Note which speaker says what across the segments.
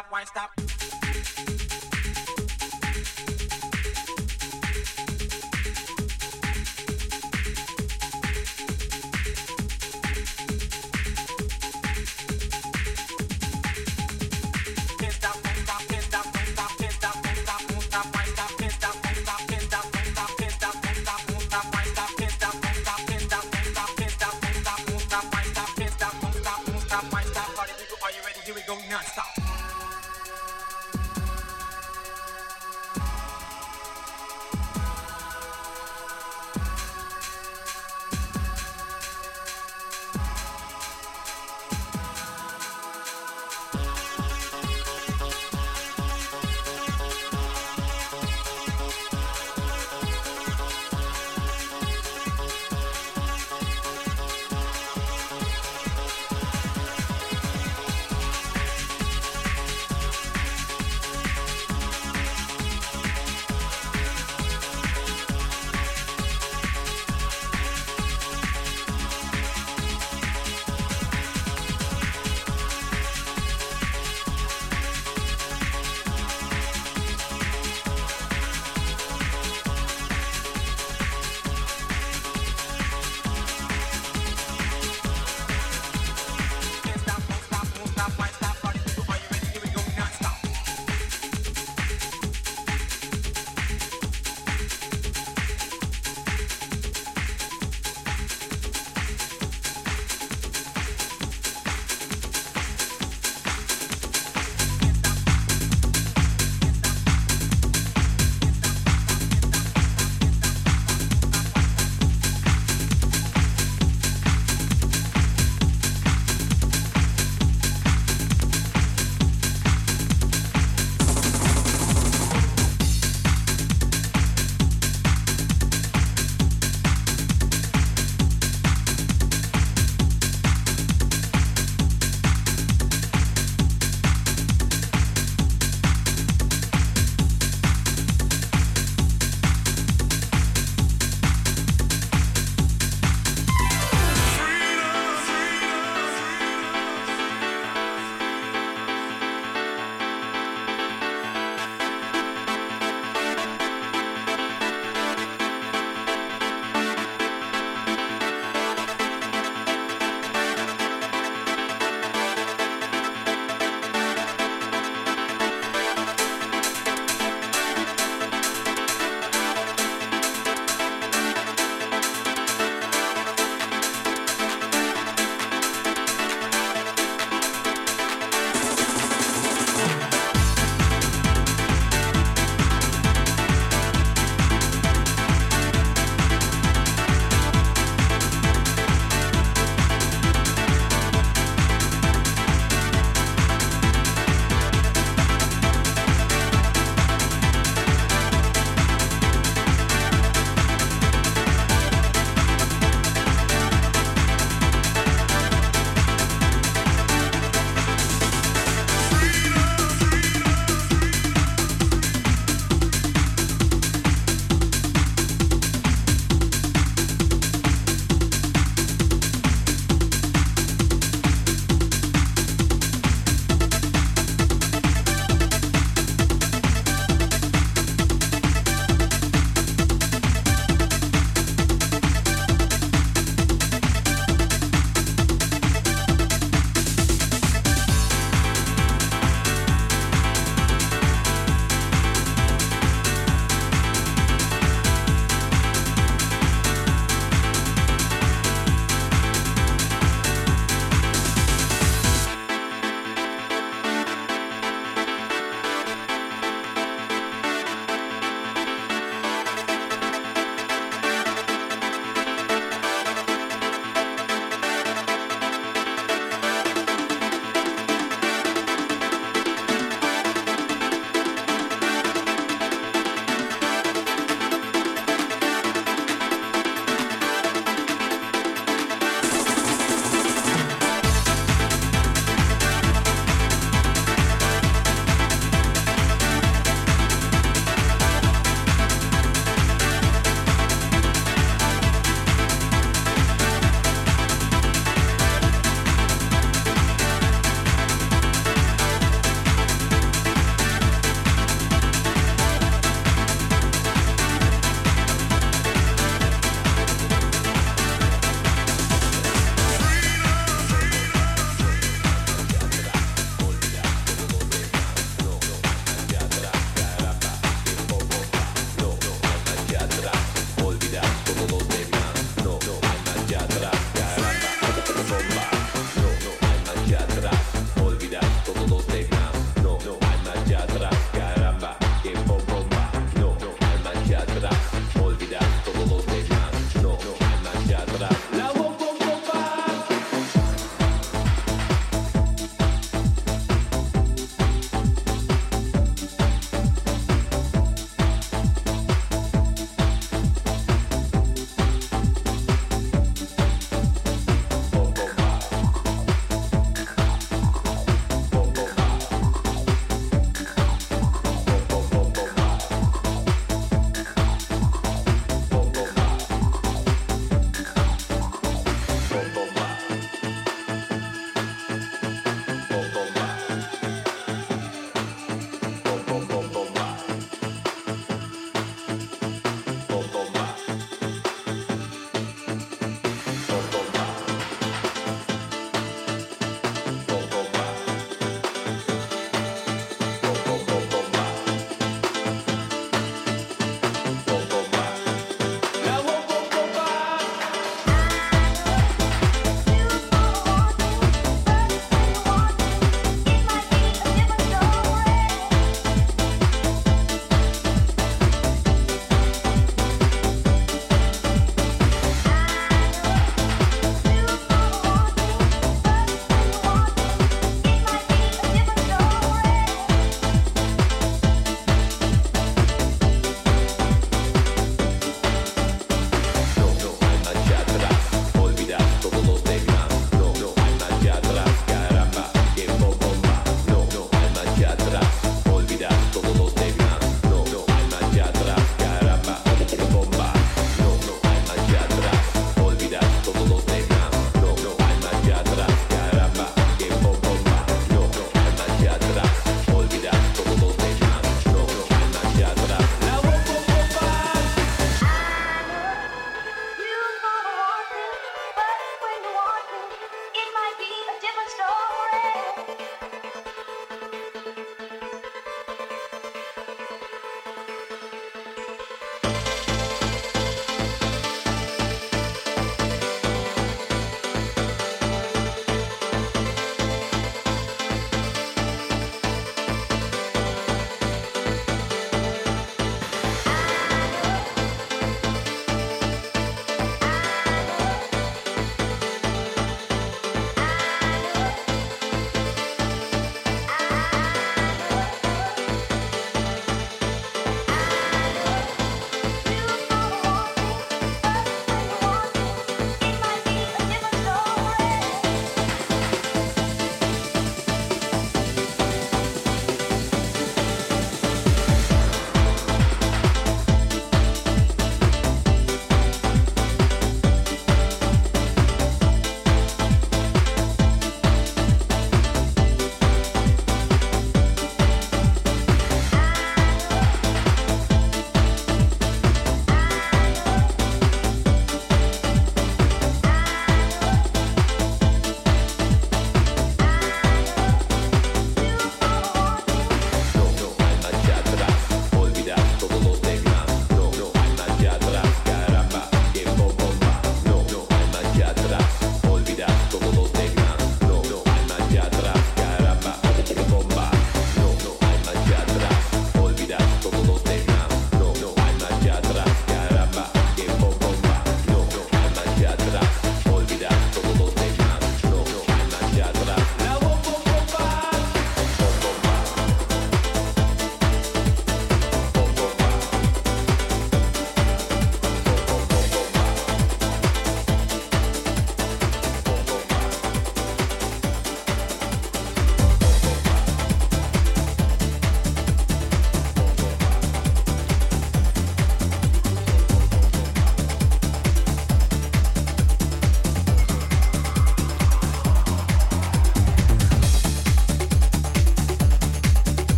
Speaker 1: stop, why stop?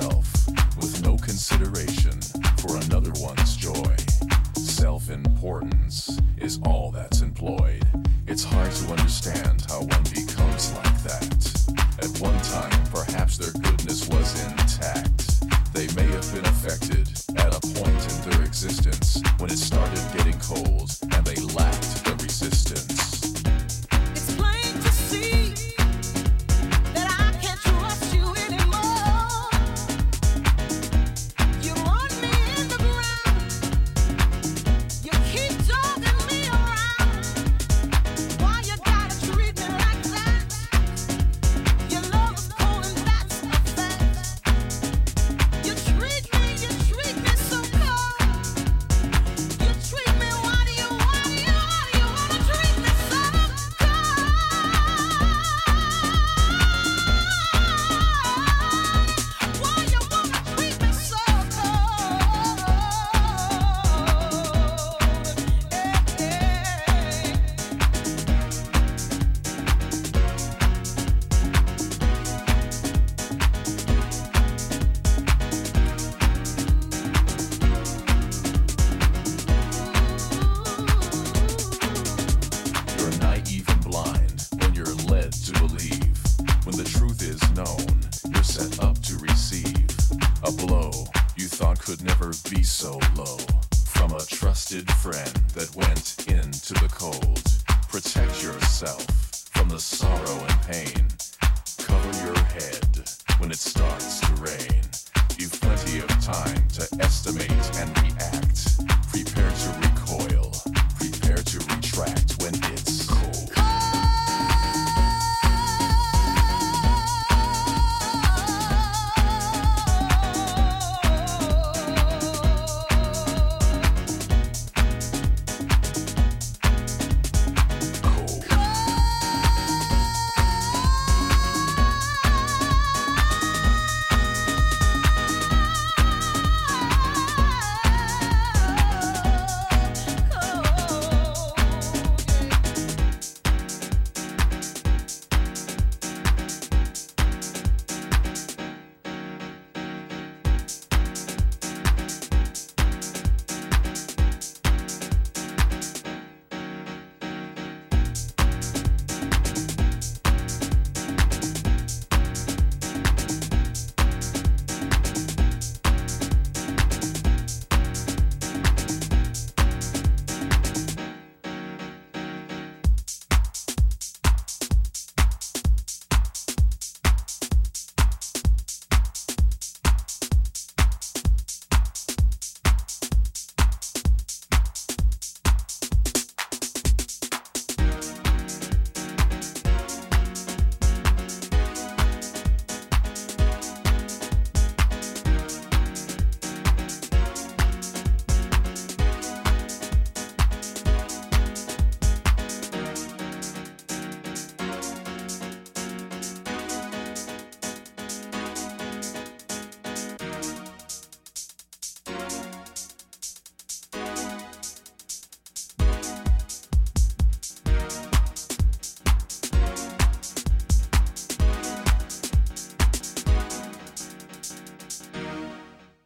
Speaker 2: yourself with no consideration for another one's joy. Self importance is all that's employed. It's hard to understand how one becomes like that. At one time, perhaps their goodness was intact. They may have been affected at a point in their existence when it started getting cold and they lacked